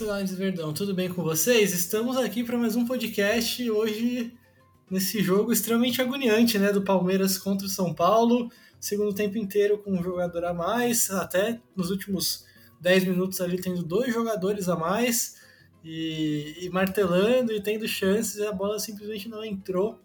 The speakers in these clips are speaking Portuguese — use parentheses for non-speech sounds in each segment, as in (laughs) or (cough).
Lives Verdão, tudo bem com vocês? Estamos aqui para mais um podcast hoje nesse jogo extremamente agoniante, né, do Palmeiras contra o São Paulo, segundo tempo inteiro com um jogador a mais, até nos últimos 10 minutos ali tendo dois jogadores a mais e, e martelando e tendo chances e a bola simplesmente não entrou.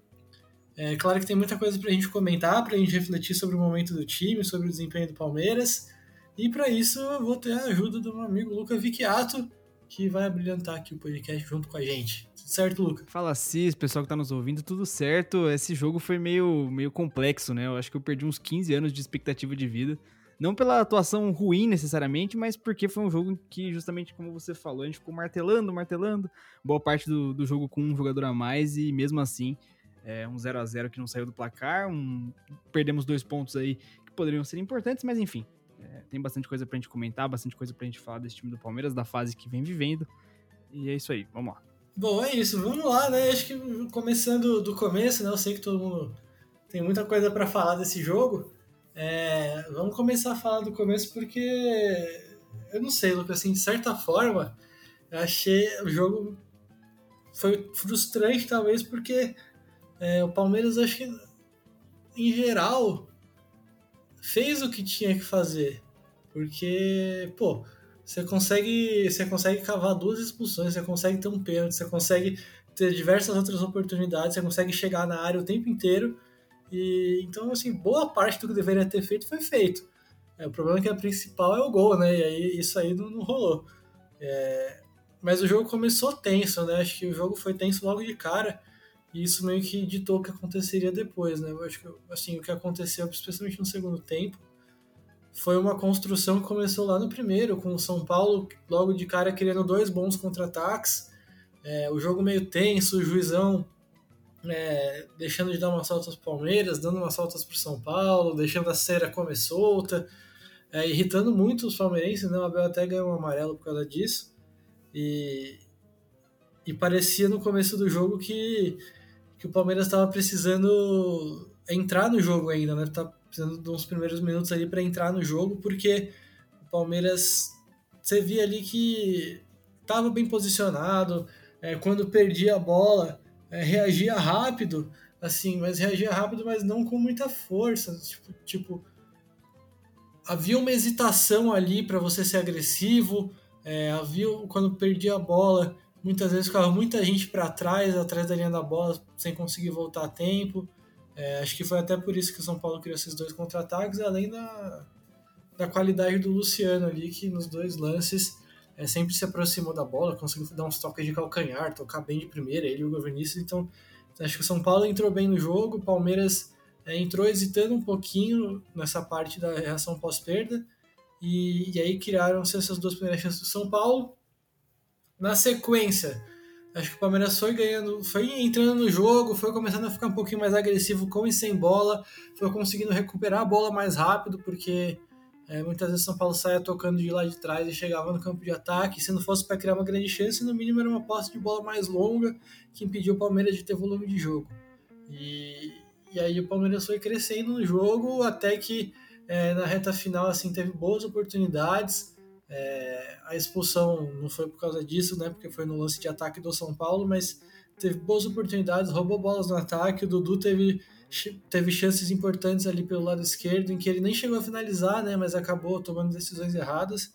É claro que tem muita coisa para a gente comentar, para a gente refletir sobre o momento do time, sobre o desempenho do Palmeiras. E para isso eu vou ter a ajuda do meu amigo Luca Vicchiato, que vai brilhantar aqui o podcast junto com a gente. Tudo certo, Luca? Fala Cis, pessoal que tá nos ouvindo, tudo certo. Esse jogo foi meio, meio complexo, né? Eu acho que eu perdi uns 15 anos de expectativa de vida. Não pela atuação ruim necessariamente, mas porque foi um jogo que, justamente como você falou, a gente ficou martelando, martelando, boa parte do, do jogo com um jogador a mais e mesmo assim, é, um 0 a 0 que não saiu do placar, um, perdemos dois pontos aí que poderiam ser importantes, mas enfim, é, tem bastante coisa pra gente comentar, bastante coisa pra gente falar desse time do Palmeiras, da fase que vem vivendo. E é isso aí, vamos lá. Bom, é isso, vamos lá, né? Acho que começando do começo, né? Eu sei que todo mundo tem muita coisa para falar desse jogo. É, vamos começar a falar do começo porque eu não sei, Lucas, assim, de certa forma, eu achei o jogo foi frustrante talvez porque é, o Palmeiras acho que em geral fez o que tinha que fazer. Porque, pô, você consegue, você consegue cavar duas expulsões, você consegue ter um pênalti, você consegue ter diversas outras oportunidades, você consegue chegar na área o tempo inteiro. E então, assim, boa parte do que deveria ter feito foi feito. É, o problema é que a principal é o gol, né? E aí isso aí não, não rolou. É, mas o jogo começou tenso, né? Acho que o jogo foi tenso logo de cara. E isso meio que ditou o que aconteceria depois, né? Eu acho que assim, o que aconteceu, especialmente no segundo tempo, foi uma construção que começou lá no primeiro, com o São Paulo logo de cara querendo dois bons contra-ataques. É, o jogo meio tenso, o juizão é, deixando de dar umas saltas para Palmeiras, dando umas saltas para São Paulo, deixando a cera comer solta, é, irritando muito os palmeirenses, né? O Abel até ganhou um amarelo por causa disso. E, e parecia no começo do jogo que que o Palmeiras estava precisando entrar no jogo ainda, né? Tá precisando de uns primeiros minutos ali para entrar no jogo, porque o Palmeiras você via ali que estava bem posicionado, é, quando perdia a bola, é, reagia rápido, assim, mas reagia rápido, mas não com muita força, tipo, tipo havia uma hesitação ali para você ser agressivo, é, havia quando perdia a bola Muitas vezes ficava muita gente para trás, atrás da linha da bola, sem conseguir voltar a tempo. É, acho que foi até por isso que o São Paulo criou esses dois contra-ataques, além da, da qualidade do Luciano ali, que nos dois lances é, sempre se aproximou da bola, conseguiu dar uns toques de calcanhar, tocar bem de primeira, ele e o Vinícius. Então, acho que o São Paulo entrou bem no jogo, o Palmeiras é, entrou hesitando um pouquinho nessa parte da reação pós-perda, e, e, aí criaram-se essas duas primeiras chances do São Paulo. Na sequência, acho que o Palmeiras foi ganhando, foi entrando no jogo, foi começando a ficar um pouquinho mais agressivo com e sem bola, foi conseguindo recuperar a bola mais rápido, porque é, muitas vezes São Paulo saia tocando de lá de trás e chegava no campo de ataque. Se não fosse para criar uma grande chance, no mínimo era uma posse de bola mais longa que impediu o Palmeiras de ter volume de jogo. E, e aí o Palmeiras foi crescendo no jogo até que é, na reta final assim teve boas oportunidades. É, a expulsão não foi por causa disso, né? Porque foi no lance de ataque do São Paulo, mas teve boas oportunidades, roubou bolas no ataque. O Dudu teve, teve chances importantes ali pelo lado esquerdo, em que ele nem chegou a finalizar, né? Mas acabou tomando decisões erradas.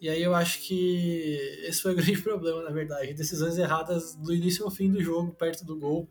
E aí eu acho que esse foi o (laughs) grande problema, na verdade. Decisões erradas do início ao fim do jogo, perto do gol.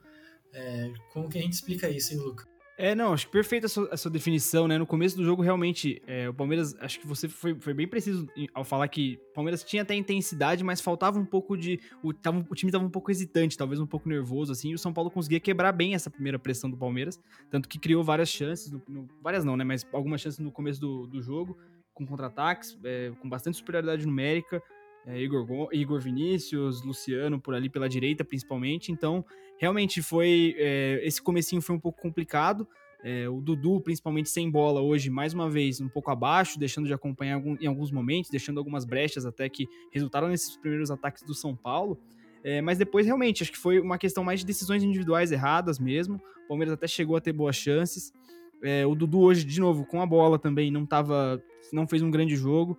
É, como que a gente explica isso, hein, Luca? É, não, acho perfeita a sua, a sua definição, né? No começo do jogo, realmente, é, o Palmeiras, acho que você foi, foi bem preciso ao falar que o Palmeiras tinha até intensidade, mas faltava um pouco de. O, tava, o time estava um pouco hesitante, talvez um pouco nervoso, assim, e o São Paulo conseguia quebrar bem essa primeira pressão do Palmeiras, tanto que criou várias chances, no, no, várias não, né? Mas algumas chances no começo do, do jogo, com contra-ataques, é, com bastante superioridade numérica. É, Igor, Igor Vinícius, Luciano por ali pela direita principalmente, então realmente foi é, esse comecinho foi um pouco complicado. É, o Dudu, principalmente sem bola hoje, mais uma vez, um pouco abaixo, deixando de acompanhar algum, em alguns momentos, deixando algumas brechas até que resultaram nesses primeiros ataques do São Paulo. É, mas depois, realmente, acho que foi uma questão mais de decisões individuais erradas mesmo. O Palmeiras até chegou a ter boas chances. É, o Dudu hoje, de novo, com a bola também, não tava, não fez um grande jogo.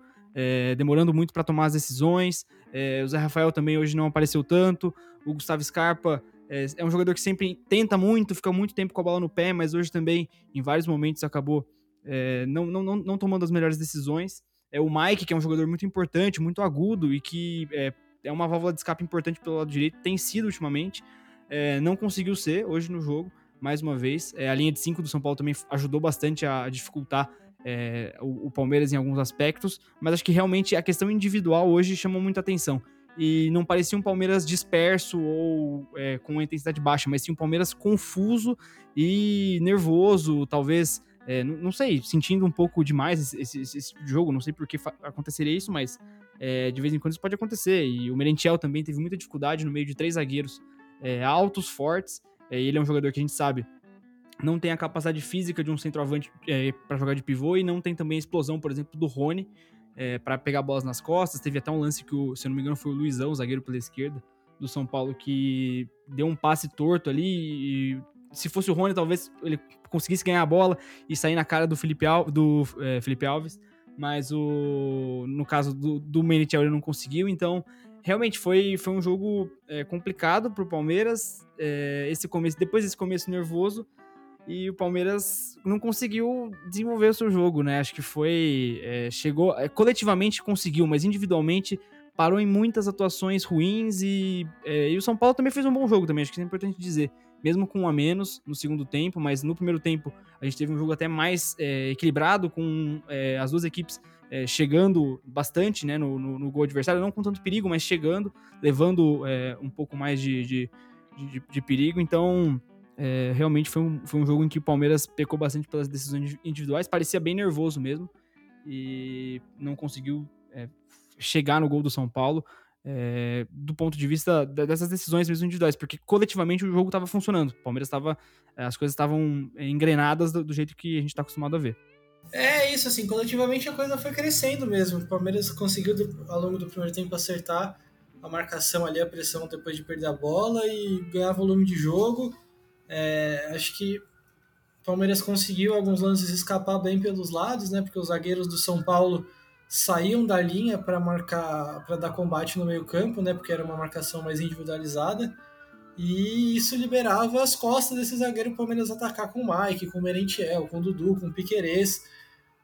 demorando muito para tomar as decisões. O Zé Rafael também hoje não apareceu tanto. O Gustavo Scarpa é, é, um jogador que sempre tenta muito, fica muito tempo com a bola no pé, mas hoje também, em vários momentos, acabou é, não, não, não, não, tomando as melhores decisões. É o Mike, que é um jogador muito importante, muito agudo e que é, é uma válvula de escape importante pelo lado direito, tem sido ultimamente. É, não conseguiu ser hoje no jogo, mais uma vez. É, a linha de 5 do São Paulo também ajudou bastante a dificultar é, o, o, Palmeiras em alguns aspectos, mas acho que realmente a questão individual hoje chamou muita atenção. E não parecia um Palmeiras disperso ou é, com intensidade baixa, mas sim um Palmeiras confuso e nervoso, talvez, é, não, não, sei, sentindo um pouco demais esse, esse, esse jogo. Não sei por que aconteceria isso, mas é, de vez em quando isso pode acontecer. E o Merentiel também teve muita dificuldade no meio de três zagueiros é, altos, fortes. É, ele é um jogador que a gente sabe não tem a capacidade física de um centroavante é, para jogar de pivô e não tem também a explosão, por exemplo, do Rony é, para pegar bolas nas costas. Teve até um lance que, o, se eu não me engano, foi o Luizão, o zagueiro pela esquerda do São Paulo, que deu um passe torto ali e se fosse o Rony, talvez ele conseguisse ganhar a bola e sair na cara do Felipe, Al, do, é, Felipe Alves, mas o, no caso do, do ele não conseguiu, então realmente foi, foi um jogo é, complicado para o Palmeiras. É, esse começo, depois desse começo nervoso, e o Palmeiras não conseguiu desenvolver o seu jogo, né? Acho que foi. É, chegou. É, coletivamente conseguiu, mas individualmente parou em muitas atuações ruins e, é, e o São Paulo também fez um bom jogo também, acho que é importante dizer. Mesmo com um a menos no segundo tempo, mas no primeiro tempo a gente teve um jogo até mais é, equilibrado, com é, as duas equipes é, chegando bastante né, no, no, no, gol adversário, não com tanto perigo, mas chegando, levando um pouco mais de, de, de, de perigo. Então, é, realmente foi um, foi um jogo em que o Palmeiras pecou bastante pelas decisões individuais, parecia bem nervoso mesmo e não conseguiu é, chegar no gol do São Paulo é, do ponto de vista dessas decisões mesmo individuais, porque coletivamente o jogo estava funcionando, o Palmeiras estava, é, as coisas estavam engrenadas do, do jeito que a gente está acostumado a ver. É isso, assim, coletivamente a coisa foi crescendo mesmo. O Palmeiras conseguiu, ao longo do primeiro tempo, acertar a marcação ali, a pressão depois de perder a bola e ganhar volume de jogo. É, acho que o Palmeiras conseguiu alguns lances escapar bem pelos lados, né? Porque os zagueiros do São Paulo saíam da linha para marcar, para dar combate no meio-campo, né? Porque era uma marcação mais individualizada. E isso liberava as costas desse zagueiro Palmeiras atacar com o Mike, com o Merentiel, com o Dudu, com o Piquerez.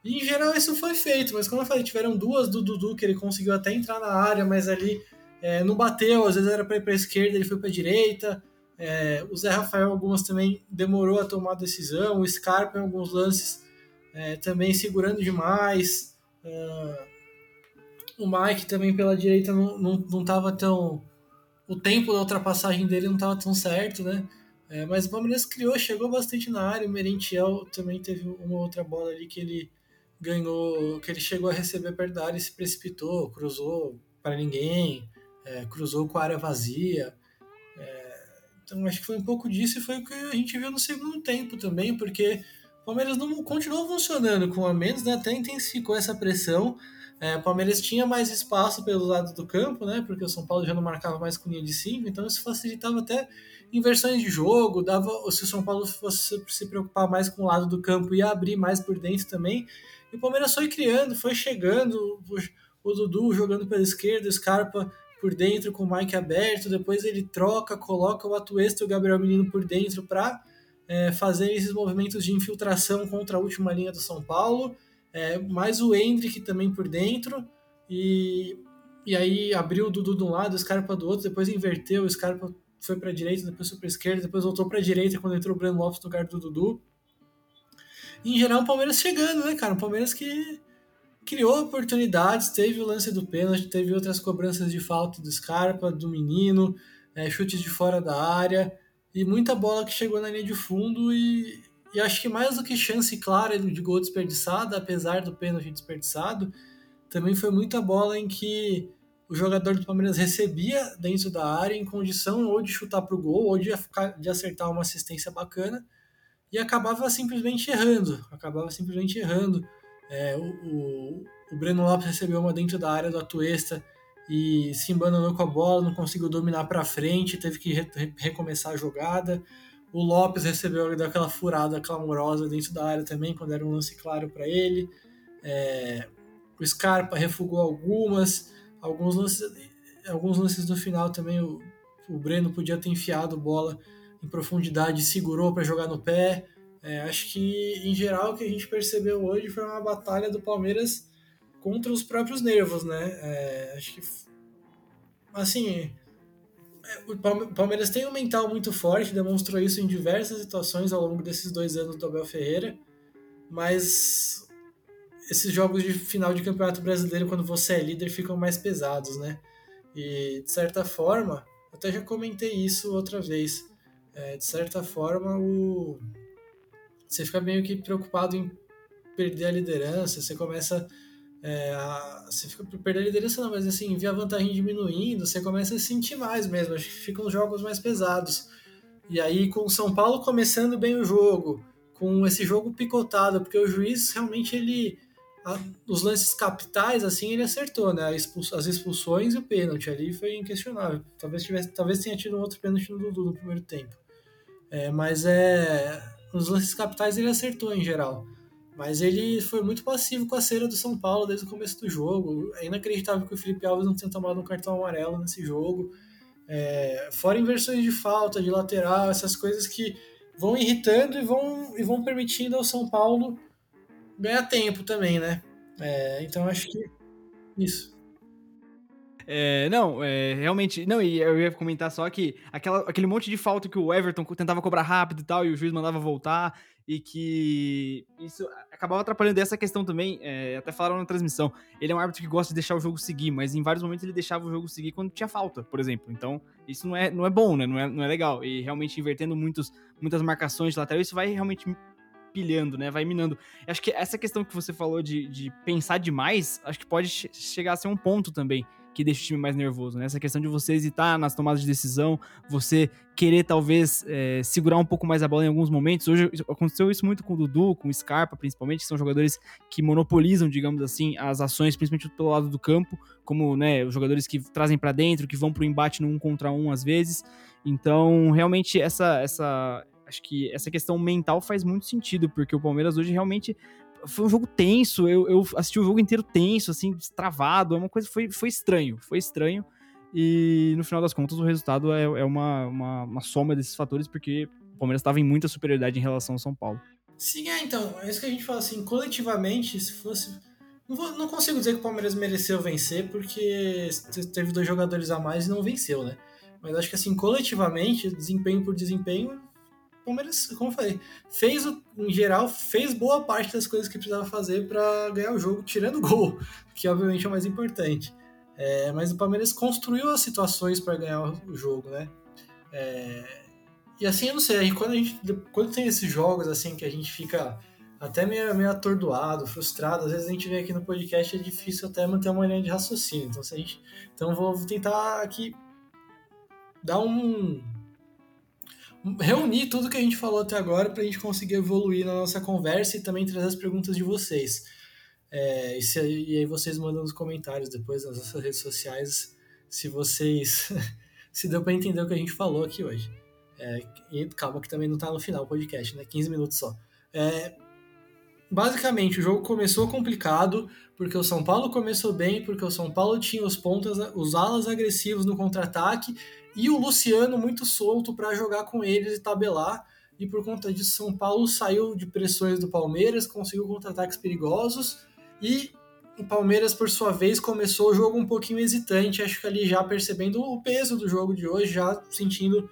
E em geral isso foi feito, mas como eu falei, tiveram duas do Dudu que ele conseguiu até entrar na área, mas ali é, não bateu, às vezes era para ir para a esquerda, ele foi para a direita. É, o Zé Rafael, algumas também demorou a tomar a decisão. O Scarpa, em alguns lances, é, também segurando demais. É, o Mike também pela direita não, não, não tão. O tempo da ultrapassagem dele não estava tão certo, né? É, mas o Palmeiras criou, chegou bastante na área. O Merentiel também teve uma outra bola ali que ele ganhou, que ele chegou a receber perto da área e se precipitou, cruzou para ninguém, é, cruzou com a área vazia. Então acho que foi um pouco disso e foi o que a gente viu no segundo tempo também, porque o Palmeiras não continuou funcionando com a menos, né? Até intensificou essa pressão. É, o Palmeiras tinha mais espaço pelo lado do campo, né? Porque o São Paulo já não marcava mais com linha de 5, então isso facilitava até inversões de jogo, dava se o São Paulo fosse se preocupar mais com o lado do campo e abrir mais por dentro também. E o Palmeiras foi criando, foi chegando, o Dudu jogando pela esquerda, o Scarpa por dentro com o Mike aberto, depois ele troca, coloca o Atuesta e o Gabriel Menino por dentro para é, fazer esses movimentos de infiltração contra a última linha do São Paulo, é, mais o Hendrick também por dentro, e, e aí abriu o Dudu de um lado, o Scarpa do outro, depois inverteu, o Scarpa foi para a direita, depois foi para a esquerda, depois voltou para a direita quando entrou o Breno Lopes no lugar do Dudu. E, em geral, o Palmeiras chegando, né, cara? O Palmeiras que criou oportunidades, teve o lance do pênalti, teve outras cobranças de falta do Scarpa, do menino, é, chutes de fora da área e muita bola que chegou na linha de fundo e, e acho que mais do que chance clara de gol desperdiçada, apesar do pênalti desperdiçado, também foi muita bola em que o jogador do Palmeiras recebia dentro da área em condição ou de chutar para o gol ou de, de acertar uma assistência bacana e acabava simplesmente errando, acabava simplesmente errando. É, o, o, o, Breno Lopes recebeu uma dentro da área do Atuesta e se embananou com a bola, não conseguiu dominar para frente, teve que re, recomeçar a jogada. O Lopes recebeu daquela furada clamorosa dentro da área também, quando era um lance claro para ele. É, o Scarpa refugou algumas, alguns lances, alguns lances do final também o, o Breno podia ter enfiado bola em profundidade, segurou para jogar no pé. É, acho que, em geral, o que a gente percebeu hoje foi uma batalha do Palmeiras contra os próprios nervos, né? É, acho que, assim, é, o Palmeiras tem um mental muito forte, demonstrou isso em diversas situações ao longo desses dois anos do Abel Ferreira, mas esses jogos de final de campeonato brasileiro, quando você é líder, ficam mais pesados, né? E, de certa forma, até já comentei isso outra vez, é, de certa forma, o... você fica meio que preocupado em perder a liderança, você começa é, a, você fica perder a liderança não, mas assim, via a vantagem diminuindo, você começa a sentir mais mesmo, acho que ficam jogos mais pesados. E aí com o São Paulo começando bem o jogo, com esse jogo picotado, porque o juiz realmente ele a, os lances capitais assim ele acertou, né? As expulsões e o pênalti ali foi inquestionável. Talvez tivesse, talvez tenha tido um outro pênalti no Dudu no primeiro tempo. É, mas é nos lances capitais ele acertou em geral. Mas ele foi muito passivo com a cera do São Paulo desde o começo do jogo. É inacreditável que o Felipe Alves não tenha tomado um cartão amarelo nesse jogo. É, fora inversões de falta, de lateral, essas coisas que vão irritando e vão, e vão permitindo ao São Paulo ganhar tempo também, né? É, então acho que isso. É, não, é, realmente. Não, e eu ia comentar só que aquela, aquele monte de falta que o Everton tentava cobrar rápido e tal, e o juiz mandava voltar e que isso acabava atrapalhando. Dessa questão também, é, até falaram na transmissão, ele é um árbitro que gosta de deixar o jogo seguir, mas em vários momentos ele deixava o jogo seguir quando tinha falta, por exemplo, então isso não é, não é bom, né, não é, não é legal, e realmente invertendo muitos, muitas marcações de lateral, isso vai realmente pilhando, né, vai minando. Acho que essa questão que você falou de, de pensar demais, acho que pode chegar a ser um ponto também, que deixa o time mais nervoso, né? Essa questão de você hesitar nas tomadas de decisão, você querer talvez é, segurar um pouco mais a bola em alguns momentos. Hoje aconteceu isso muito com o Dudu, com o Scarpa, principalmente, que são jogadores que monopolizam, digamos assim, as ações, principalmente pelo lado do campo, como né, os jogadores que trazem para dentro, que vão para o embate no um contra um às vezes. Então, realmente, essa, essa, acho que essa questão mental faz muito sentido, porque o Palmeiras hoje realmente foi um jogo tenso, eu, eu assisti o jogo inteiro tenso, assim, travado, é uma coisa, foi, foi estranho, foi estranho, e no final das contas o resultado é, é uma, uma, uma soma desses fatores, porque o Palmeiras estava em muita superioridade em relação ao São Paulo. Sim, é, então, é isso que a gente fala, assim, coletivamente, se fosse... Não, vou, não consigo dizer que o Palmeiras mereceu vencer, porque teve dois jogadores a mais e não venceu, né? Mas acho que, assim, coletivamente, desempenho por desempenho, Palmeiras, como eu falei, fez, em geral, fez boa parte das coisas que precisava fazer para ganhar o jogo, tirando o gol, (laughs) que obviamente é o mais importante. É, mas o Palmeiras construiu as situações para ganhar o jogo, né? É, e assim, eu não sei, quando, a gente, quando tem esses jogos assim que a gente fica até meio, meio atordoado, frustrado, às vezes a gente vê aqui no podcast é difícil até manter uma linha de raciocínio. Então, se a gente, então vou tentar aqui dar um, reunir tudo que a gente falou até agora para a gente conseguir evoluir na nossa conversa e também trazer as perguntas de vocês. É, e, se, e, aí vocês mandam nos comentários depois nas nossas redes sociais se vocês (laughs) se deu para entender o que a gente falou aqui hoje. É, e calma que também não está no final do podcast, né? 15 minutos só. É, basicamente, o jogo começou complicado porque o São Paulo começou bem, porque o São Paulo tinha os pontas, os alas agressivos no contra-ataque e o Luciano muito solto para jogar com eles e tabelar. E por conta disso, São Paulo saiu de pressões do Palmeiras, conseguiu contra-ataques perigosos e o Palmeiras, por sua vez, começou o jogo um pouquinho hesitante, acho que ali já percebendo o peso do jogo de hoje, já sentindo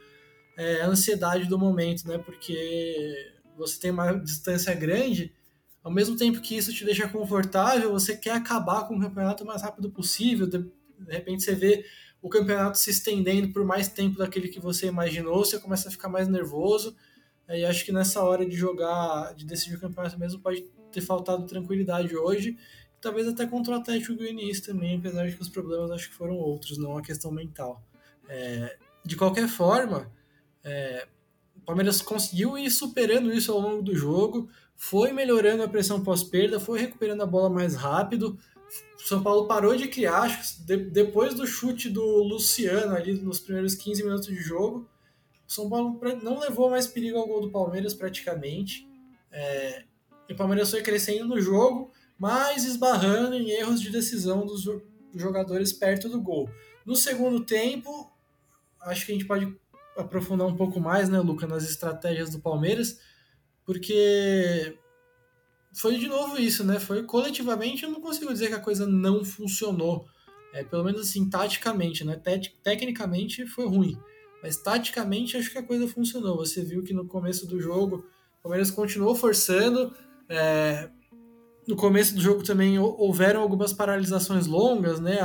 é, a ansiedade do momento, né? Porque você tem uma distância grande, ao mesmo tempo que isso te deixa confortável, você quer acabar com o campeonato o mais rápido possível. De, repente você vê o campeonato se estendendo por mais tempo daquele que você imaginou, você começa a ficar mais nervoso. E acho que nessa hora de jogar, de decidir o campeonato mesmo, pode ter faltado tranquilidade hoje. Talvez até contra o Atlético Goianiense também, apesar de que os problemas acho que foram outros, não a questão mental. É, de qualquer forma, é, o Palmeiras conseguiu ir superando isso ao longo do jogo, foi melhorando a pressão pós-perda, foi recuperando a bola mais rápido, o São Paulo parou de criar, acho de, depois do chute do Luciano ali nos primeiros 15 minutos de jogo, o São Paulo não levou mais perigo ao gol do Palmeiras praticamente. É, o Palmeiras foi crescendo no jogo mas esbarrando em erros de decisão dos jogadores perto do gol. No segundo tempo, acho que a gente pode aprofundar um pouco mais, né, Luca, nas estratégias do Palmeiras, porque foi de novo isso, né? Foi coletivamente, eu não consigo dizer que a coisa não funcionou. É, pelo menos assim, taticamente, né? tecnicamente foi ruim. Mas taticamente acho que a coisa funcionou. Você viu que no começo do jogo o Palmeiras continuou forçando. É, no começo do jogo também houveram algumas paralisações longas, né?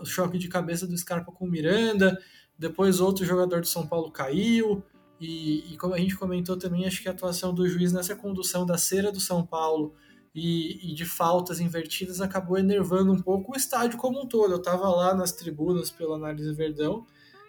o choque de cabeça do Scarpa com o Miranda. Depois outro jogador do São Paulo caiu. E, e, como a gente comentou também, acho que a atuação do juiz nessa condução da cera do São Paulo e, e de faltas invertidas acabou enervando um pouco o estádio como um todo. Eu estava lá nas tribunas pela análise Verdão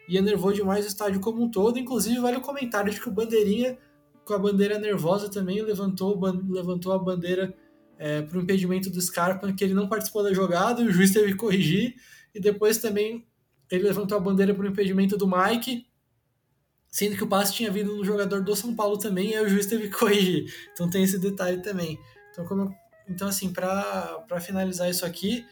e enervou demais o estádio como um todo. Inclusive, vale o comentário de que o Bandeirinha, com a bandeira nervosa também, levantou, levantou a bandeira é, para o impedimento do Scarpa, que ele não participou da jogada, o juiz teve que corrigir, e depois também ele levantou a bandeira para o impedimento do Mike, sendo que o passe tinha vindo no jogador do São Paulo também, e aí o juiz teve que corrigir. Então tem esse detalhe também. Então, como, então assim, para finalizar isso aqui,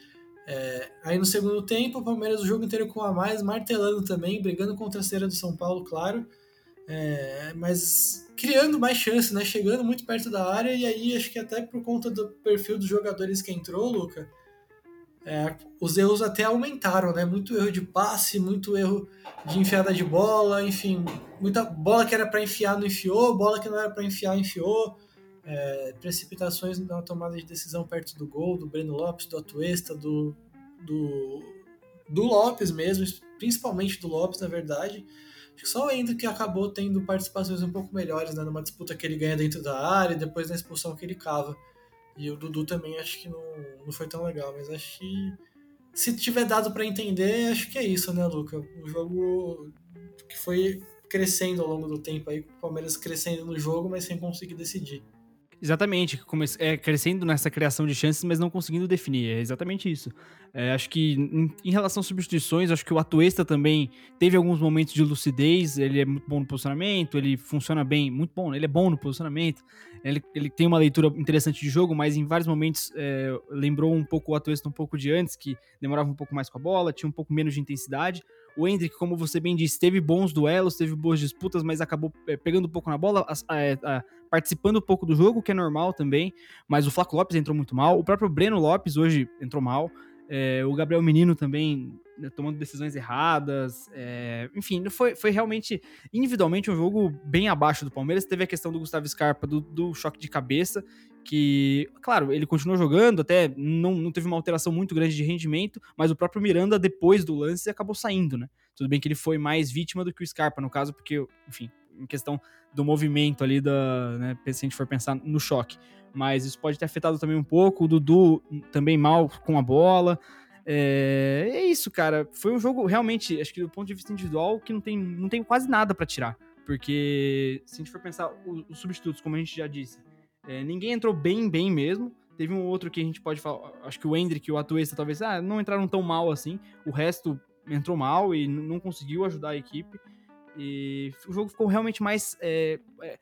é, aí no segundo tempo, o Palmeiras o jogo inteiro com a mais, martelando também, brigando contra a cera do São Paulo, claro, é, mas criando mais chances, né? Chegando muito perto da área, e aí acho que até por conta do perfil dos jogadores que entrou, Luca, é, os erros até aumentaram, né? Muito erro de passe, muito erro de enfiada de bola, enfim, muita bola que era para enfiar não enfiou, bola que não era para enfiar enfiou é, precipitações na tomada de decisão perto do gol, do Breno Lopes, do Atuesta, do, do, do Lopes mesmo, principalmente do Lopes, na verdade. Só o que acabou tendo participações um pouco melhores, né, numa disputa que ele ganha dentro da área e depois na expulsão que ele cava. E o Dudu também acho que não, não foi tão legal, mas acho que se tiver dado para entender, acho que é isso, né, Luca? O jogo que foi crescendo ao longo do tempo aí, o Palmeiras crescendo no jogo, mas sem conseguir decidir. Exatamente, é, crescendo nessa criação de chances, mas não conseguindo definir. É exatamente isso. É, acho que em, em, relação às substituições, acho que o Atuesta também teve alguns momentos de lucidez. Ele é muito bom no posicionamento, ele funciona bem, muito bom. Ele é bom no posicionamento. Ele, ele tem uma leitura interessante de jogo, mas em vários momentos é, lembrou um pouco o Atuesta um pouco de antes, que demorava um pouco mais com a bola, tinha um pouco menos de intensidade. O Hendrick, como você bem disse, teve bons duelos, teve boas disputas, mas acabou é, pegando um pouco na bola, a, a, a, participando um pouco do jogo, que é normal também. Mas o Flaco Lopes entrou muito mal. O próprio Breno Lopes hoje entrou mal. É, o Gabriel Menino também né, tomando decisões erradas. É, enfim, foi, foi realmente, individualmente, um jogo bem abaixo do Palmeiras. Teve a questão do Gustavo Scarpa, do, do choque de cabeça, que, claro, ele continuou jogando, até não, não teve uma alteração muito grande de rendimento, mas o próprio Miranda, depois do lance, acabou saindo, né? Tudo bem que ele foi mais vítima do que o Scarpa, no caso, porque, enfim, em questão do movimento ali, da, né, se a gente for pensar no choque. Mas isso pode ter afetado também um pouco. O Dudu também mal com a bola. É, é isso, cara. Foi um jogo realmente, acho que do ponto de vista individual, que não tem, não tem quase nada para tirar. Porque se a gente for pensar os, os substitutos, como a gente já disse, é, ninguém entrou bem, bem mesmo. Teve um outro que a gente pode falar, acho que o Hendrick e o Atuesta talvez ah, não entraram tão mal assim. O resto entrou mal e não conseguiu ajudar a equipe. E o jogo ficou realmente mais. É, é,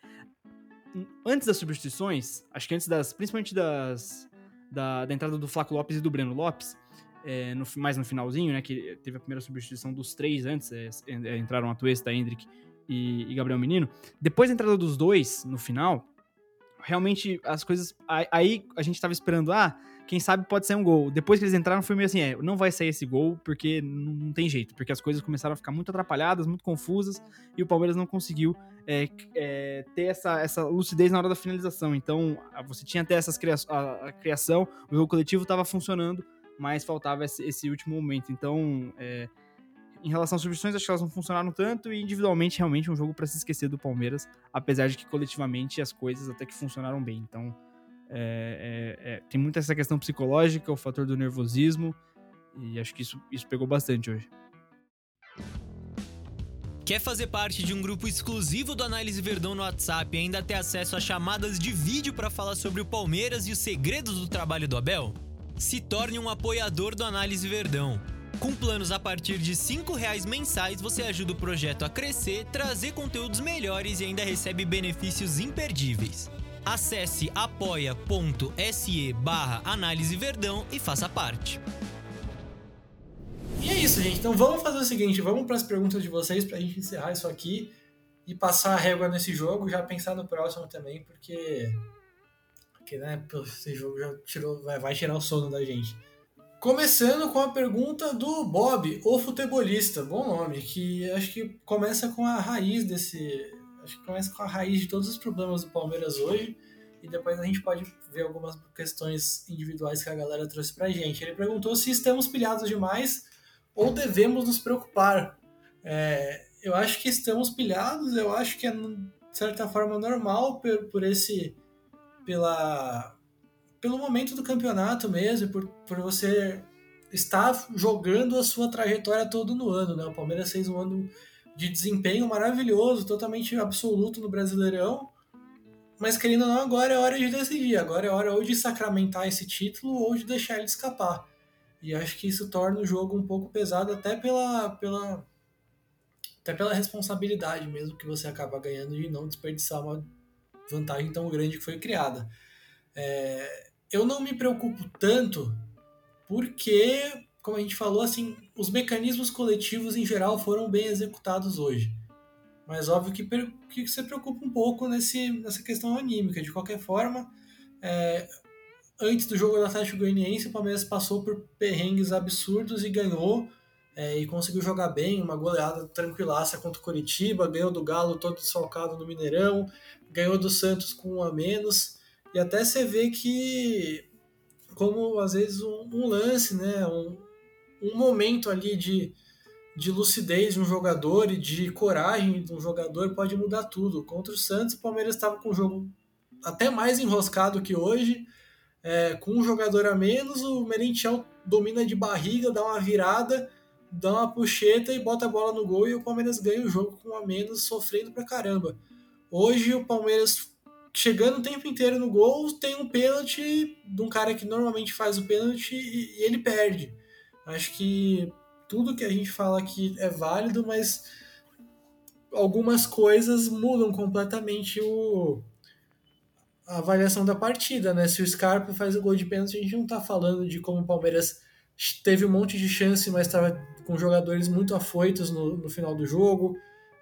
antes das substituições, acho que antes das. Principalmente das. Da, da entrada do Flaco Lopes e do Breno Lopes, é, no, mais no finalzinho, né? Que teve a primeira substituição dos três antes, é, é, entraram a Tuesta, Hendrick e, e, Gabriel Menino. Depois da entrada dos dois no final, realmente as coisas. Aí a gente tava esperando, ah, quem sabe pode sair um gol. Depois que eles entraram, foi meio assim, é, não vai sair esse gol, porque não, tem jeito, porque as coisas começaram a ficar muito atrapalhadas, muito confusas, e o Palmeiras não conseguiu é, é, ter essa, essa lucidez na hora da finalização. Então, você tinha até essas cria a criação, o jogo coletivo estava funcionando, mas faltava esse, esse último momento. Então, é, em relação às substituições, acho que elas não funcionaram tanto e individualmente, realmente, é um jogo para se esquecer do Palmeiras, apesar de que coletivamente as coisas até que funcionaram bem. Então, é, é, é, tem muita essa questão psicológica, o fator do nervosismo, e acho que isso, isso pegou bastante hoje. Quer fazer parte de um grupo exclusivo do Análise Verdão no WhatsApp e ainda ter acesso a chamadas de vídeo para falar sobre o Palmeiras e os segredos do trabalho do Abel? Se torne um apoiador do Análise Verdão. Com planos a partir de R$ reais mensais, você ajuda o projeto a crescer, trazer conteúdos melhores e ainda recebe benefícios imperdíveis. Acesse apoia.se barra Análise Verdão e faça parte. E é isso, gente. Então vamos fazer o seguinte: vamos para as perguntas de vocês para a gente encerrar isso aqui e passar a régua nesse jogo, já pensar no próximo também, porque. Porque, né, esse jogo já tirou, vai, vai tirar o sono da gente. Começando com a pergunta do Bob, o futebolista, bom nome, que acho que começa com a raiz desse, acho que começa com a raiz de todos os problemas do Palmeiras hoje. E depois a gente pode ver algumas questões individuais que a galera trouxe pra gente. Ele perguntou se estamos pilhados demais ou devemos nos preocupar. É, eu acho que estamos pilhados, eu acho que é, de certa forma, normal por, por esse. pela pelo momento do campeonato mesmo, por, por você estar jogando a sua trajetória todo no ano, né? O Palmeiras fez um ano de desempenho maravilhoso, totalmente absoluto no Brasileirão. Mas querendo ou não, agora é hora de decidir. Agora é hora ou de sacramentar esse título ou de deixar ele escapar. E acho que isso torna o jogo um pouco pesado até pela, pela, até pela responsabilidade mesmo que você acaba ganhando de não desperdiçar uma vantagem tão grande que foi criada. É, eu não me preocupo tanto porque como a gente falou, assim, os mecanismos coletivos em geral foram bem executados hoje. Mas óbvio que, que você preocupa um pouco nesse, nessa questão anímica. De qualquer forma, é, antes do jogo do Atlético Goianiense, o Palmeiras passou por perrengues absurdos e ganhou. É, e conseguiu jogar bem, uma goleada tranquilaça contra o Coritiba, ganhou do Galo todo desfalcado no Mineirão, ganhou do Santos com um a menos. E até você vê que, como às vezes um, um lance, né, um, um momento ali de, de lucidez de um jogador e de coragem de um jogador pode mudar tudo. Contra o Santos, o Palmeiras estava com o jogo até mais enroscado que hoje, é, com um jogador a menos, o Merentiel domina de barriga, dá uma virada, dá uma puxeta e bota a bola no gol e o Palmeiras ganha o jogo com um a menos, sofrendo pra caramba. Hoje o Palmeiras chegando o tempo inteiro no gol, tem um pênalti de um cara que normalmente faz o pênalti e, e ele perde. Acho que tudo que a gente fala aqui é válido, mas algumas coisas mudam completamente o, a avaliação da partida, né? Se o Scarpa faz o gol de pênalti, a gente não está falando de como o Palmeiras teve um monte de chance, mas estava com jogadores muito afoitos no, no final do jogo.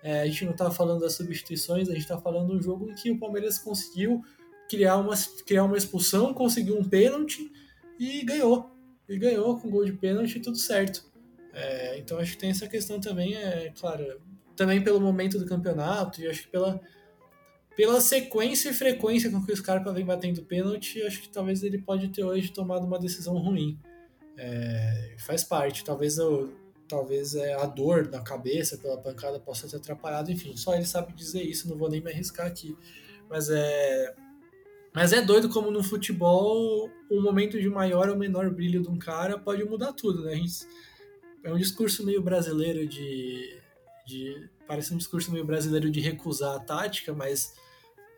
É, a gente não está falando das substituições, a gente está falando de um jogo em que o Palmeiras conseguiu criar uma, criar uma expulsão, conseguiu um pênalti e ganhou e ganhou com gol de pênalti e tudo certo. É, então acho que tem essa questão também, é claro, também pelo momento do campeonato e acho que pela, pela sequência e frequência com que o Scarpa vem batendo pênalti, acho que talvez ele pode ter hoje tomado uma decisão ruim. É, faz parte, talvez eu, talvez é, a dor na cabeça pela pancada possa ter atrapalhado, enfim, só ele sabe dizer isso, não vou nem me arriscar aqui. Mas é, mas é doido como no futebol um momento de maior ou menor brilho de um cara pode mudar tudo, né? Gente, é um discurso meio brasileiro de, de. Parece um discurso meio brasileiro de recusar a tática, mas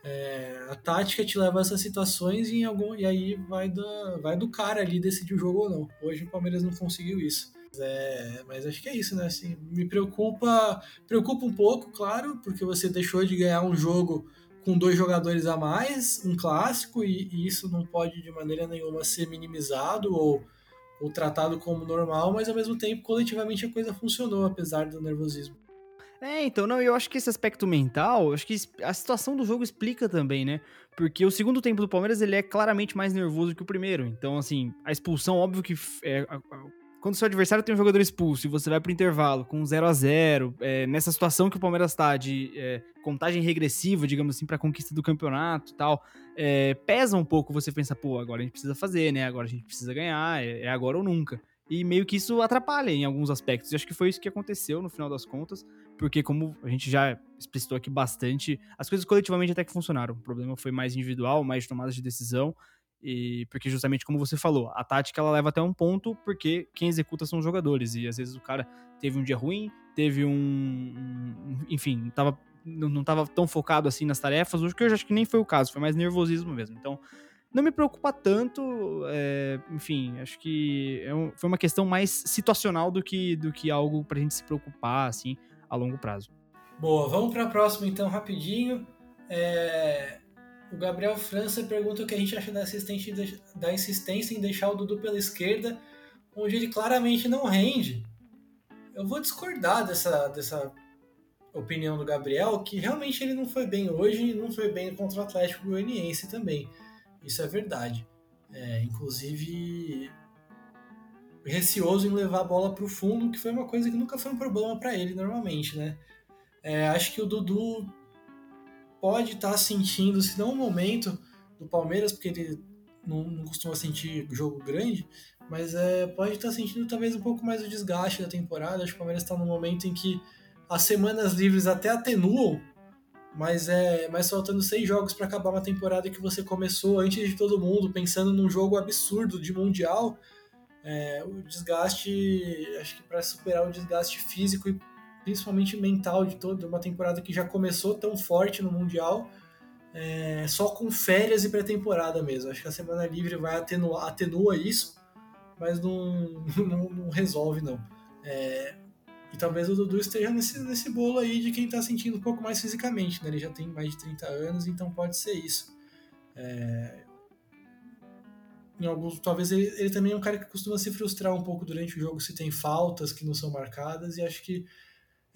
é, a tática te leva a essas situações e, algum, e aí vai, da, vai do cara ali decidir o jogo ou não. Hoje o Palmeiras não conseguiu isso. É, mas acho que é isso, né? Assim, me preocupa, preocupa um pouco, claro, porque você deixou de ganhar um jogo com dois jogadores a mais, um clássico, e, e, isso não pode de maneira nenhuma ser minimizado ou, ou tratado como normal, mas ao mesmo tempo, coletivamente a coisa funcionou, apesar do nervosismo. É, então, não, eu acho que esse aspecto mental, acho que a situação do jogo explica também, né? Porque o segundo tempo do Palmeiras, ele é claramente mais nervoso que o primeiro. Então, assim, a expulsão, óbvio que é, quando seu adversário tem um jogador expulso e você vai pro intervalo com 0 a 0 é, nessa situação que o Palmeiras tá de é, contagem regressiva, digamos assim, pra conquista do campeonato e tal, é, pesa um pouco você pensar, pô, agora a gente precisa fazer, né? Agora a gente precisa ganhar, é, é agora ou nunca. E meio que isso atrapalha em alguns aspectos. E acho que foi isso que aconteceu no final das contas, porque como a gente já explicitou aqui bastante, as coisas coletivamente até que funcionaram. O problema foi mais individual, mais tomadas de decisão. E porque justamente como você falou, a tática ela leva até um ponto porque quem executa são os jogadores e às vezes o cara teve um dia ruim, teve um, um enfim, tava não estava tão focado assim nas tarefas, o que eu acho que nem foi o caso, foi mais nervosismo mesmo. Então, não me preocupa tanto, é, enfim, acho que é um, foi uma questão mais situacional do que, do que algo pra gente se preocupar, assim, a longo prazo. Boa, vamos para a próxima então, rapidinho. É, O Gabriel França pergunta o que a gente acha da, da insistência em deixar o Dudu pela esquerda, onde ele claramente não rende. Eu vou discordar dessa, dessa opinião do Gabriel, que realmente ele não foi bem hoje e não foi bem contra o Atlético Goianiense também. Isso é verdade. É, inclusive, receoso em levar a bola para o fundo, que foi uma coisa que nunca foi um problema para ele normalmente, né? É, acho que o Dudu pode estar tá sentindo, se não o momento do Palmeiras, porque ele não, não costuma sentir jogo grande, mas é, pode estar tá sentindo talvez um pouco mais o desgaste da temporada. Acho que o Palmeiras está num momento em que as semanas livres até atenuam, mas é mas faltando seis jogos para acabar uma temporada que você começou antes de todo mundo, pensando num jogo absurdo de mundial. É, o desgaste, acho que para superar o desgaste físico e principalmente mental de toda uma temporada que já começou tão forte no mundial, é, só com férias e pré-temporada mesmo. Acho que a semana livre vai atenuar, atenua isso, mas não, (laughs) não, não resolve não. É, e talvez o Dudu esteja nesse, nesse bolo aí de quem está sentindo um pouco mais fisicamente, né? Ele já tem mais de 30 anos, então pode ser isso. É... Em alguns, talvez ele, ele, também é um cara que costuma se frustrar um pouco durante o jogo se tem faltas que não são marcadas, e acho que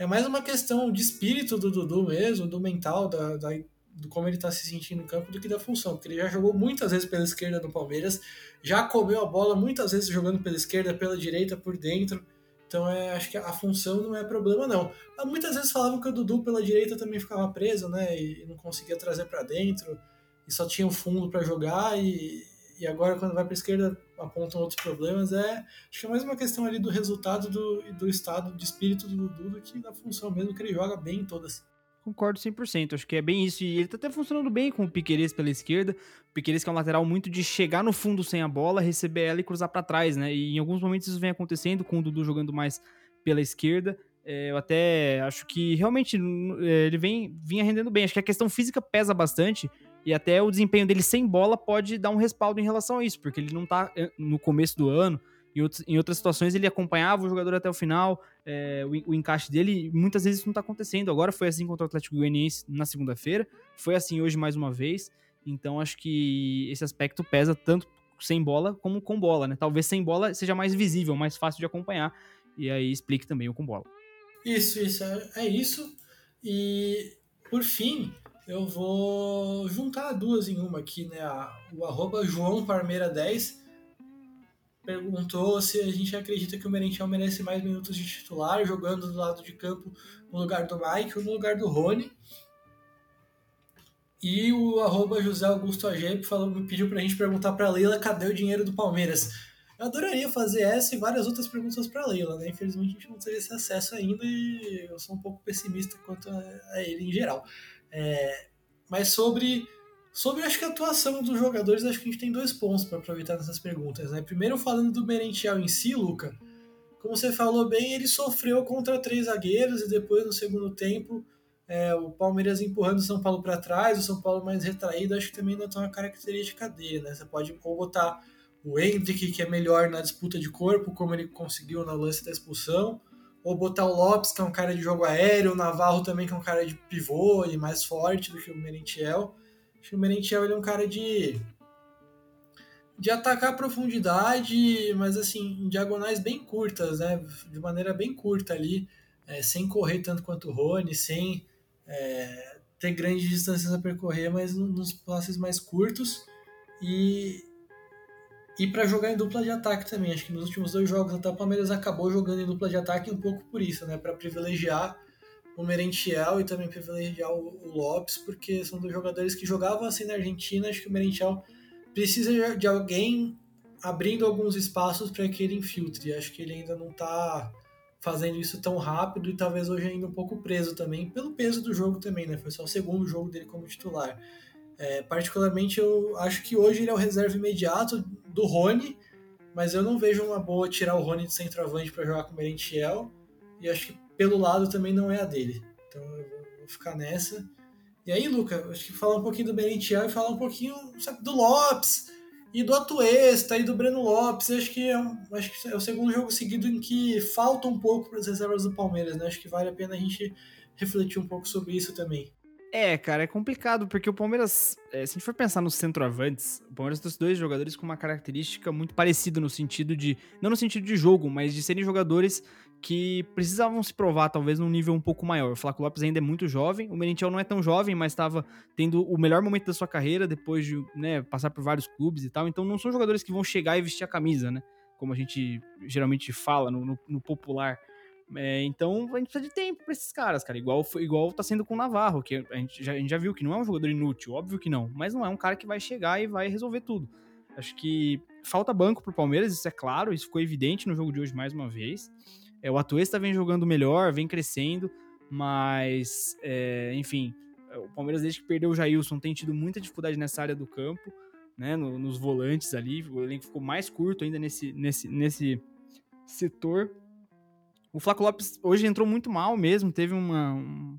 é mais uma questão de espírito do Dudu mesmo, do mental, da, da do como ele está se sentindo no campo, do que da função, porque ele já jogou muitas vezes pela esquerda no Palmeiras, já comeu a bola muitas vezes jogando pela esquerda, pela direita, por dentro. Então é, acho que a função não é problema não. Muitas vezes falavam que o Dudu pela direita também ficava preso, né, e não conseguia trazer para dentro, e só tinha o fundo para jogar e, e agora quando vai para esquerda apontam outros problemas. É, acho que é mais uma questão ali do resultado do, do estado de espírito do Dudu do que da função mesmo que ele joga bem em todas. Concordo 100%, acho que é bem isso. E ele tá até funcionando bem com o Piqueires pela esquerda. O Piqueires que é um lateral muito de chegar no fundo sem a bola, receber ela e cruzar para trás, né? E em alguns momentos isso vem acontecendo com o Dudu jogando mais pela esquerda. É, eu até acho que realmente é, ele vem vinha rendendo bem. Acho que a questão física pesa bastante e até o desempenho dele sem bola pode dar um respaldo em relação a isso, porque ele não tá é, no começo do ano em, outros, em outras situações ele acompanhava o jogador até o final, é, o, o, encaixe dele, muitas vezes isso não está acontecendo. Agora foi assim contra o Atlético Goianiense na segunda-feira, foi assim hoje mais uma vez. Então acho que esse aspecto pesa tanto sem bola como com bola, né? Talvez sem bola seja mais visível, mais fácil de acompanhar. E aí explique também o com bola. Isso, isso, é, é isso. E por fim, eu vou juntar duas em uma aqui, né? O arroba João Parmeira 10 perguntou se a gente acredita que o Merentiel merece mais minutos de titular, jogando do lado de campo no lugar do Mike ou no lugar do Rony. E o arroba José Augusto Agep falou, me pediu pra gente perguntar pra Leila cadê o dinheiro do Palmeiras. Eu adoraria fazer essa e várias outras perguntas para Leila, né? Infelizmente a gente não teve esse acesso ainda e eu sou um pouco pessimista quanto a ele em geral. É, mas sobre Sobre acho que a atuação dos jogadores, acho que a gente tem dois pontos para aproveitar nessas perguntas. Né? Primeiro, falando do Merentiel em si, Luca, como você falou bem, ele sofreu contra três zagueiros e depois no segundo tempo é, o Palmeiras empurrando o São Paulo para trás, o São Paulo mais retraído, acho que também não é uma característica dele. Né? Você pode botar o Hendrick, que é melhor na disputa de corpo, como ele conseguiu na lance da expulsão, ou botar o Lopes, que é um cara de jogo aéreo, o Navarro também, que é um cara de pivô e mais forte do que o Merentiel. Acho que o Merentiel ele é um cara de de atacar a profundidade, mas assim, em diagonais bem curtas, né? De maneira bem curta ali, é, sem correr tanto quanto o Rony, sem é, ter grandes distâncias a percorrer, mas nos passes mais curtos. E, e para jogar em dupla de ataque também. Acho que nos últimos dois jogos até o Palmeiras acabou jogando em dupla de ataque um pouco por isso, né? Para privilegiar o Merentiel e também privilegiar o, Lopes, porque são dois jogadores que jogavam assim na Argentina. Acho que o Merentiel precisa de alguém abrindo alguns espaços para que ele infiltre. Acho que ele ainda não está fazendo isso tão rápido e talvez hoje ainda um pouco preso também, pelo peso do jogo também, né? Foi só o segundo jogo dele como titular. É, particularmente, eu acho que hoje ele é o reserva imediato do Rony, mas eu não vejo uma boa tirar o Rony de centroavante para jogar com o Merentiel. E acho que pelo lado também não é a dele. Então eu vou ficar nessa. E aí, Luca, acho que falar um pouquinho do Merentiel e falar um pouquinho sabe, do Lopes e do Atuesta e do Breno Lopes. Acho que, é um, acho que é o segundo jogo seguido em que falta um pouco para as reservas do Palmeiras, né? Acho que vale a pena a gente refletir um pouco sobre isso também. É, cara, é complicado, porque o Palmeiras, é, se a gente for pensar nos centroavantes, o Palmeiras trouxe dois jogadores com uma característica muito parecida no sentido de, não no sentido de jogo, mas de serem jogadores que precisavam se provar, talvez, num nível um pouco maior. O Flaco Lopes ainda é muito jovem, o Merentiel não é tão jovem, mas estava tendo o melhor momento da sua carreira depois de né, passar por vários clubes e tal, então não são jogadores que vão chegar e vestir a camisa, né? Como a gente geralmente fala no, no, no popular. É, então a gente precisa de tempo pra esses caras, cara. Igual, igual tá sendo com o Navarro, que a gente, já, a gente já viu que não é um jogador inútil, óbvio que não. Mas não é um cara que vai chegar e vai resolver tudo. Acho que falta banco pro Palmeiras, isso é claro, isso ficou evidente no jogo de hoje mais uma vez. É, o Atuesta vem jogando melhor, vem crescendo, mas, é, enfim, o Palmeiras, desde que perdeu o Jailson, tem tido muita dificuldade nessa área do campo, né, no, nos volantes ali. O elenco ficou mais curto ainda nesse, nesse, nesse setor. O Flaco Lopes hoje entrou muito mal mesmo, teve uma, um,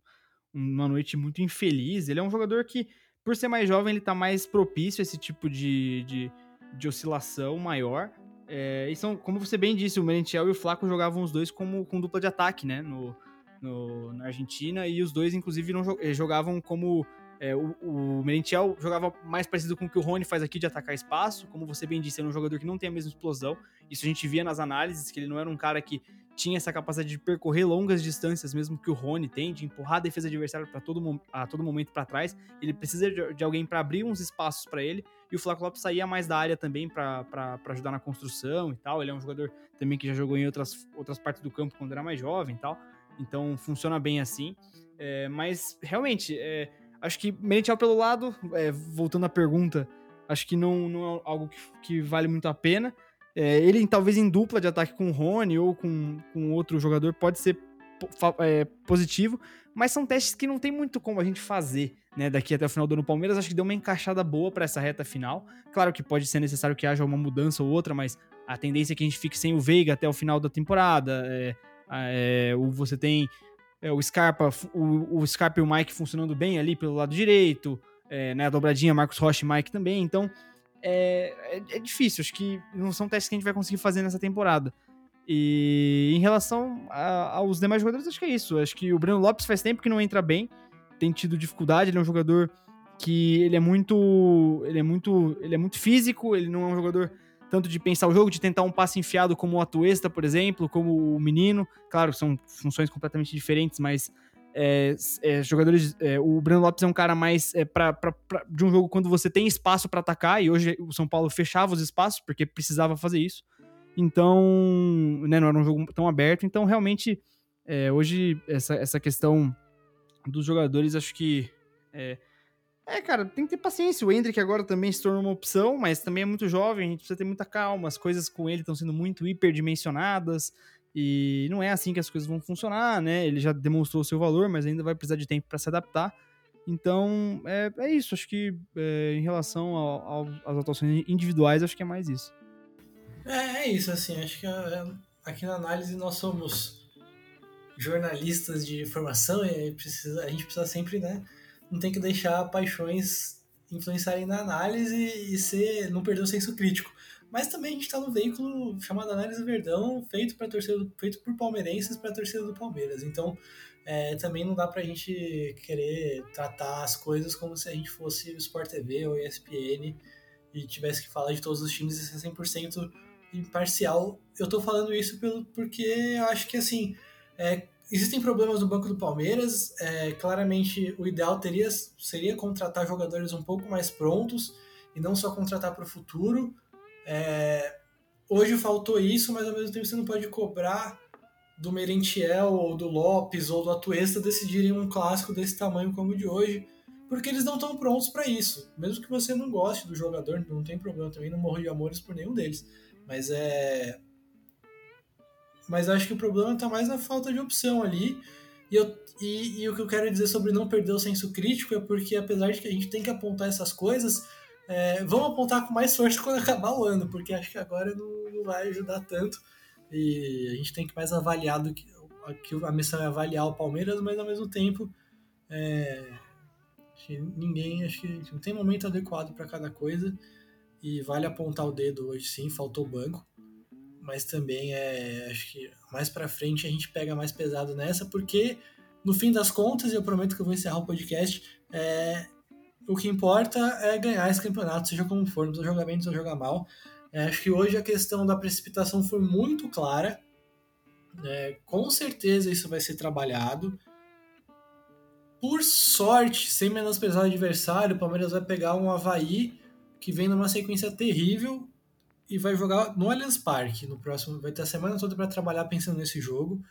uma noite muito infeliz. Ele é um jogador que, por ser mais jovem, ele tá mais propício a esse tipo de, de, de oscilação maior. É, e são, como você bem disse, o Merentiel e o Flaco jogavam os dois como com dupla de ataque, né? No, no, na Argentina, e os dois, inclusive, não eh, jogavam como é, o, o Merentiel jogava mais parecido com o que o Rony faz aqui de atacar espaço. Como você bem disse, era um jogador que não tem a mesma explosão. Isso a gente via nas análises, que ele não era um cara que tinha essa capacidade de percorrer longas distâncias, mesmo que o Rony tem, de empurrar a defesa adversária para todo a todo momento para trás. Ele precisa de, de alguém para abrir uns espaços para ele. E o Flávio Lopes saía mais da área também para ajudar na construção e tal. Ele é um jogador também que já jogou em outras, outras partes do campo quando era mais jovem e tal. Então funciona bem assim. É, mas realmente, é, Acho que Merentiel pelo lado, é, voltando à pergunta, acho que não, não é algo que, que vale muito a pena. É, ele, talvez em dupla de ataque com o Rony ou com, com outro jogador, pode ser é, positivo, mas são testes que não tem muito como a gente fazer né, daqui até o final do ano. Palmeiras acho que deu uma encaixada boa para essa reta final. Claro que pode ser necessário que haja uma mudança ou outra, mas a tendência é que a gente fique sem o Veiga até o final da temporada. É, é, você tem é, o Scarpa, o, o Scarpa e o Mike funcionando bem ali pelo lado direito, é, né, a dobradinha Marcos Rocha e Mike também, então é, é, é, difícil, acho que não são testes que a gente vai conseguir fazer nessa temporada. E em relação a, aos demais jogadores, acho que é isso. Acho que o Breno Lopes faz tempo que não entra bem, tem tido dificuldade, ele é um jogador que ele é muito ele é muito ele é muito físico, ele não é um jogador tanto de pensar o jogo, de tentar um passe enfiado como o Atuesta, por exemplo, como o Menino. Claro, são funções completamente diferentes, mas é, é, jogadores. É, o Breno Lopes é um cara mais é, pra, pra, pra, de um jogo quando você tem espaço para atacar, e hoje o São Paulo fechava os espaços porque precisava fazer isso. Então, né, não era um jogo tão aberto. Então, realmente, é, hoje, essa, essa questão dos jogadores, acho que é, cara, tem que ter paciência. O Hendrick agora também se tornou uma opção, mas também é muito jovem, a gente precisa ter muita calma. As coisas com ele estão sendo muito hiperdimensionadas e não é assim que as coisas vão funcionar, né? Ele já demonstrou seu valor, mas ainda vai precisar de tempo para se adaptar. Então, é, é isso. Acho que é, em relação às atuações individuais, acho que é mais isso. É, é isso, assim. Acho que é, aqui na análise nós somos jornalistas de informação e a gente precisa sempre, né? Não tem que deixar paixões influenciarem na análise e ser, não perder o senso crítico. Mas também a gente está no veículo chamado Análise Verdão, feito para torcida, feito por palmeirenses para a torcida do Palmeiras. Então, é, também não dá para a gente querer tratar as coisas como se a gente fosse o Sport TV ou ESPN e tivesse que falar de todos os times e ser 100% imparcial. Eu estou falando isso pelo, porque eu acho que, assim, é, Existem problemas no banco do Palmeiras. É, claramente, o ideal teria, seria contratar jogadores um pouco mais prontos e não só contratar para o futuro. É, hoje faltou isso, mas ao mesmo tempo você não pode cobrar do Merentiel ou do Lopes ou do Atuesta decidirem um clássico desse tamanho como o de hoje, porque eles não estão prontos para isso. Mesmo que você não goste do jogador, não tem problema também, não morro de amores por nenhum deles. Mas é mas acho que o problema está mais na falta de opção ali. E, eu, e, e, o que eu quero dizer sobre não perder o senso crítico é porque, apesar de que a gente tem que apontar essas coisas, é, vamos apontar com mais força (laughs) quando acabar o ano, porque acho que agora não, não vai ajudar tanto. E a gente tem que mais avaliar do que, que a missão é avaliar o Palmeiras, mas ao mesmo tempo é, acho que ninguém, acho que não tem momento adequado para cada coisa e vale apontar o dedo hoje sim, faltou banco mas também é, acho que mais para frente a gente pega mais pesado nessa, porque no fim das contas, eu prometo que eu vou encerrar o podcast, É, o que importa é ganhar esse campeonato, seja como for, não jogar bem, não jogar mal. É, acho que hoje a questão da precipitação foi muito clara. É, com certeza isso vai ser trabalhado. Por sorte, sem menosprezar o adversário, o Palmeiras vai pegar um Havaí que vem numa sequência terrível e vai jogar no Allianz Parque no próximo. Vai ter a semana toda para trabalhar pensando nesse jogo.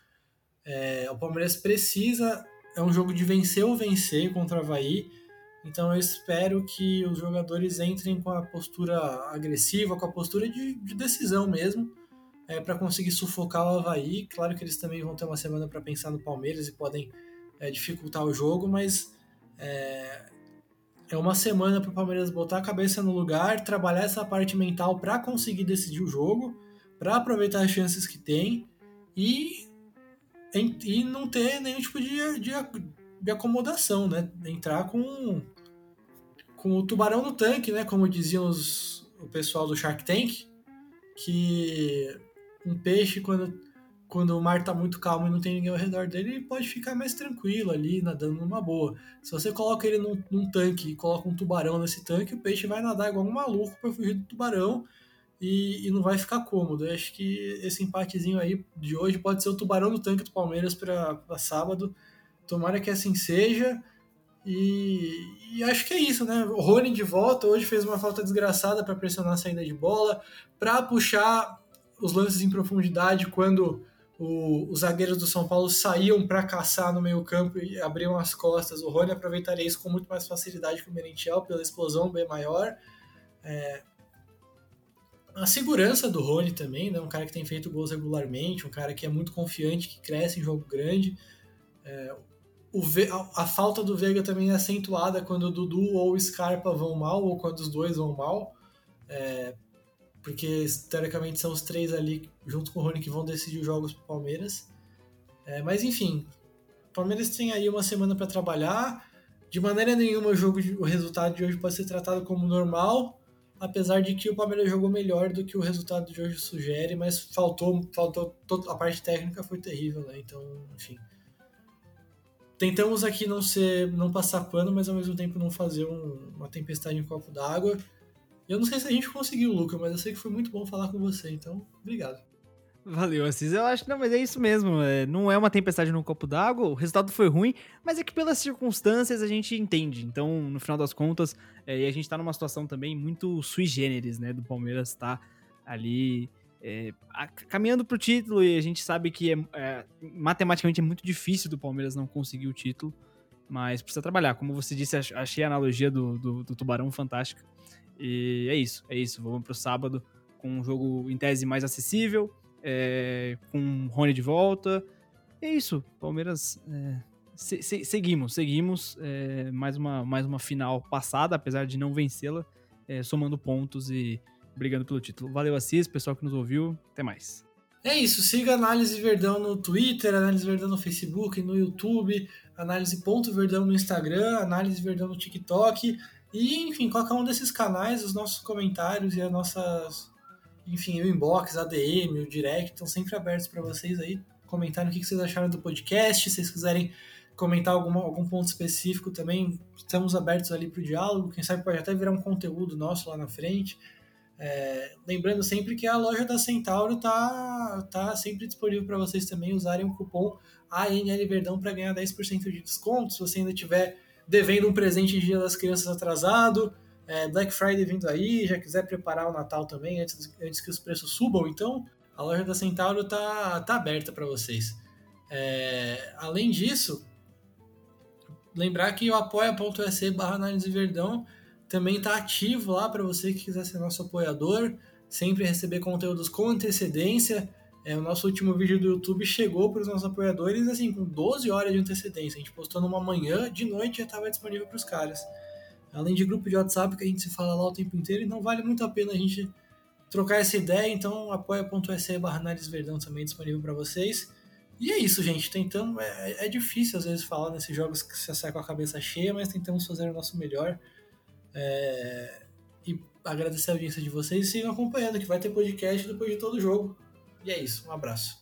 É, o Palmeiras precisa. É um jogo de vencer ou vencer contra o Havaí. Então eu espero que os jogadores entrem com a postura agressiva, com a postura de, de decisão mesmo, é, para conseguir sufocar o Havaí. Claro que eles também vão ter uma semana para pensar no Palmeiras e podem é, dificultar o jogo, mas é, é uma semana para o Palmeiras botar a cabeça no lugar, trabalhar essa parte mental para conseguir decidir o jogo, para aproveitar as chances que tem e, e não ter nenhum tipo de, de, de acomodação, né? Entrar com, com o tubarão no tanque, né? Como diziam os, o pessoal do Shark Tank, que um peixe quando quando o mar tá muito calmo e não tem ninguém ao redor dele, ele pode ficar mais tranquilo ali, nadando numa boa. Se você coloca ele num, num tanque e coloca um tubarão nesse tanque, o peixe vai nadar igual um maluco para fugir do tubarão e, e, não vai ficar cômodo. Eu acho que esse empatezinho aí de hoje pode ser o tubarão no tanque do Palmeiras para sábado. Tomara que assim seja. E, e, acho que é isso, né? O Rony de volta hoje fez uma falta desgraçada para pressionar a saída de bola, para puxar os lances em profundidade quando o, os zagueiros do São Paulo saíam para caçar no meio campo e abriam as costas. O Rony aproveitaria isso com muito mais facilidade que o Merentiel, pela explosão bem maior. É, a segurança do Rony também, né? um cara que tem feito gols regularmente, um cara que é muito confiante, que cresce em jogo grande. É, a, a, falta do Veiga também é acentuada quando o Dudu ou o Scarpa vão mal, ou quando os dois vão mal. É, porque teoricamente são os três ali, junto com o Rony, que vão decidir os jogos para o Palmeiras. É, mas enfim, o Palmeiras tem aí uma semana para trabalhar. De maneira nenhuma o, jogo, o resultado de hoje pode ser tratado como normal, apesar de que o Palmeiras jogou melhor do que o resultado de hoje sugere, mas faltou, faltou a parte técnica foi terrível, né? Então, enfim. Tentamos aqui não ser, não passar pano, mas ao mesmo tempo não fazer um, uma tempestade em um copo d'água. Eu não sei se a gente conseguiu, Luca, mas eu sei que foi muito bom falar com você, então obrigado. Valeu, Assis. Eu acho que não, mas é isso mesmo. É, não é uma tempestade num copo d'água, o resultado foi ruim, mas é que pelas circunstâncias a gente entende. Então, no final das contas, é, a gente tá numa situação também muito sui generis, né? Do Palmeiras tá ali é, a, caminhando pro título e a gente sabe que é, é, matematicamente é muito difícil do Palmeiras não conseguir o título, mas precisa trabalhar. Como você disse, achei a analogia do, do, do Tubarão fantástica. E é isso, é isso. Vamos pro sábado com um jogo em tese mais acessível, é, com Rony de volta. É isso, Palmeiras. É, se, se, seguimos, seguimos. É, mais, uma, mais uma final passada, apesar de não vencê-la, é, somando pontos e brigando pelo título. Valeu, Assis, pessoal que nos ouviu. Até mais. É isso, siga Análise Verdão no Twitter, Análise Verdão no Facebook, no YouTube, Análise Ponto Verdão no Instagram, Análise Verdão no TikTok. E, enfim, qualquer um desses canais, os nossos comentários e as nossas. Enfim, o inbox, a DM, o direct estão sempre abertos para vocês aí comentarem o que vocês acharam do podcast. Se vocês quiserem comentar alguma, algum ponto específico também, estamos abertos ali para o diálogo. Quem sabe pode até virar um conteúdo nosso lá na frente. É, lembrando sempre que a loja da Centauro tá, tá sempre disponível para vocês também usarem o cupom ANL Verdão para ganhar 10% de desconto. Se você ainda tiver devendo um presente de Dia das Crianças atrasado, é, Black Friday vindo aí, já quiser preparar o Natal também antes, antes que os preços subam, então a loja da Centauro tá, tá aberta para vocês. É, além disso, lembrar que o apoia.se barra análise verdão também está ativo lá para você que quiser ser nosso apoiador, sempre receber conteúdos com antecedência. É, o nosso último vídeo do YouTube chegou para os nossos apoiadores assim, com 12 horas de antecedência. A gente postou numa manhã, de noite já estava disponível para os caras. Além de grupo de WhatsApp que a gente se fala lá o tempo inteiro, e não vale muito a pena a gente trocar essa ideia, então apoia.se barra também disponível para vocês. E é isso, gente. Tentando. É, é, difícil às vezes falar nesses jogos que você sai com a cabeça cheia, mas tentamos fazer o nosso melhor. É, e agradecer a audiência de vocês e sigam acompanhando, que vai ter podcast depois de todo jogo. E é isso, um abraço.